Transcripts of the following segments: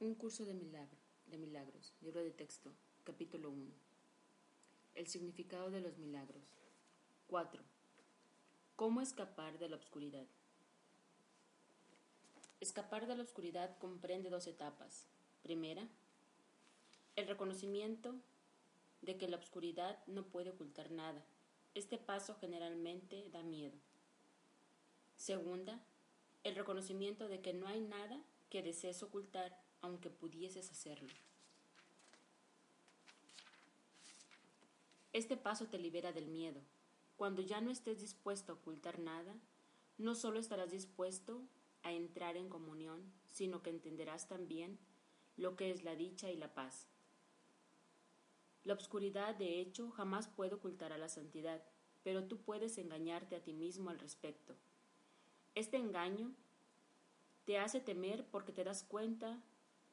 Un curso de, milagro, de milagros, libro de texto, capítulo 1. El significado de los milagros. 4. ¿Cómo escapar de la oscuridad? Escapar de la oscuridad comprende dos etapas. Primera, el reconocimiento de que la oscuridad no puede ocultar nada. Este paso generalmente da miedo. Segunda, el reconocimiento de que no hay nada que desees ocultar aunque pudieses hacerlo. Este paso te libera del miedo. Cuando ya no estés dispuesto a ocultar nada, no solo estarás dispuesto a entrar en comunión, sino que entenderás también lo que es la dicha y la paz. La obscuridad, de hecho, jamás puede ocultar a la santidad, pero tú puedes engañarte a ti mismo al respecto. Este engaño te hace temer porque te das cuenta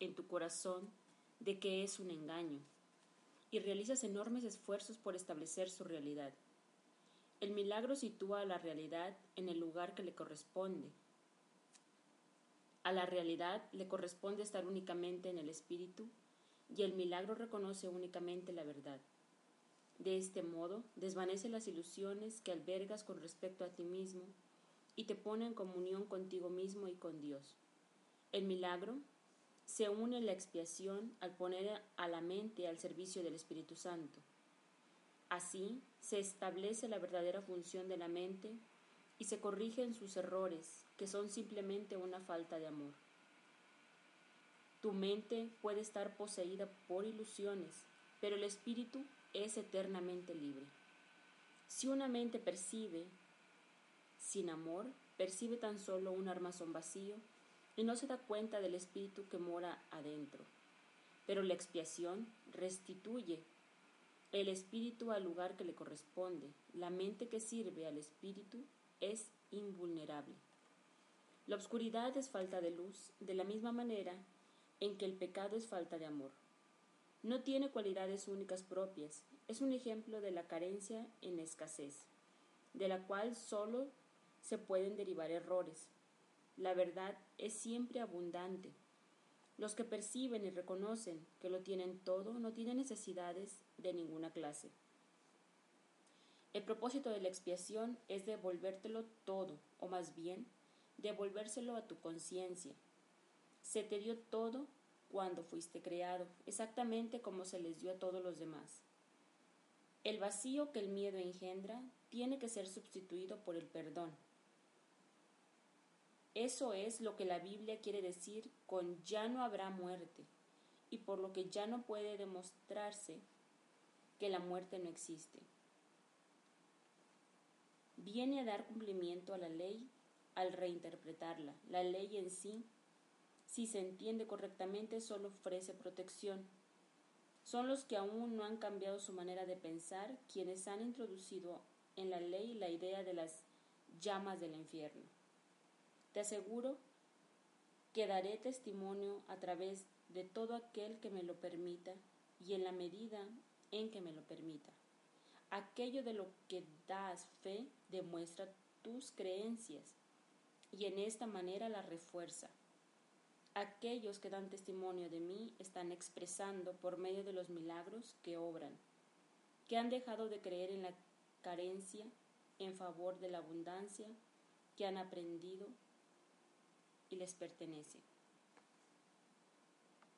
en tu corazón de que es un engaño y realizas enormes esfuerzos por establecer su realidad. El milagro sitúa a la realidad en el lugar que le corresponde. A la realidad le corresponde estar únicamente en el espíritu y el milagro reconoce únicamente la verdad. De este modo, desvanece las ilusiones que albergas con respecto a ti mismo y te pone en comunión contigo mismo y con Dios. El milagro se une la expiación al poner a la mente al servicio del Espíritu Santo. Así se establece la verdadera función de la mente y se corrigen sus errores, que son simplemente una falta de amor. Tu mente puede estar poseída por ilusiones, pero el espíritu es eternamente libre. Si una mente percibe sin amor, percibe tan solo un armazón vacío y no se da cuenta del espíritu que mora adentro. Pero la expiación restituye el espíritu al lugar que le corresponde. La mente que sirve al espíritu es invulnerable. La oscuridad es falta de luz, de la misma manera en que el pecado es falta de amor. No tiene cualidades únicas propias, es un ejemplo de la carencia en escasez, de la cual sólo se pueden derivar errores, la verdad es siempre abundante. Los que perciben y reconocen que lo tienen todo no tienen necesidades de ninguna clase. El propósito de la expiación es devolvértelo todo, o más bien, devolvérselo a tu conciencia. Se te dio todo cuando fuiste creado, exactamente como se les dio a todos los demás. El vacío que el miedo engendra tiene que ser sustituido por el perdón, eso es lo que la Biblia quiere decir con ya no habrá muerte, y por lo que ya no puede demostrarse que la muerte no existe. Viene a dar cumplimiento a la ley al reinterpretarla. La ley en sí, si se entiende correctamente, solo ofrece protección. Son los que aún no han cambiado su manera de pensar quienes han introducido en la ley la idea de las llamas del infierno. Te aseguro que daré testimonio a través de todo aquel que me lo permita y en la medida en que me lo permita. Aquello de lo que das fe demuestra tus creencias y en esta manera la refuerza. Aquellos que dan testimonio de mí están expresando por medio de los milagros que obran, que han dejado de creer en la carencia en favor de la abundancia, que han aprendido y les pertenece.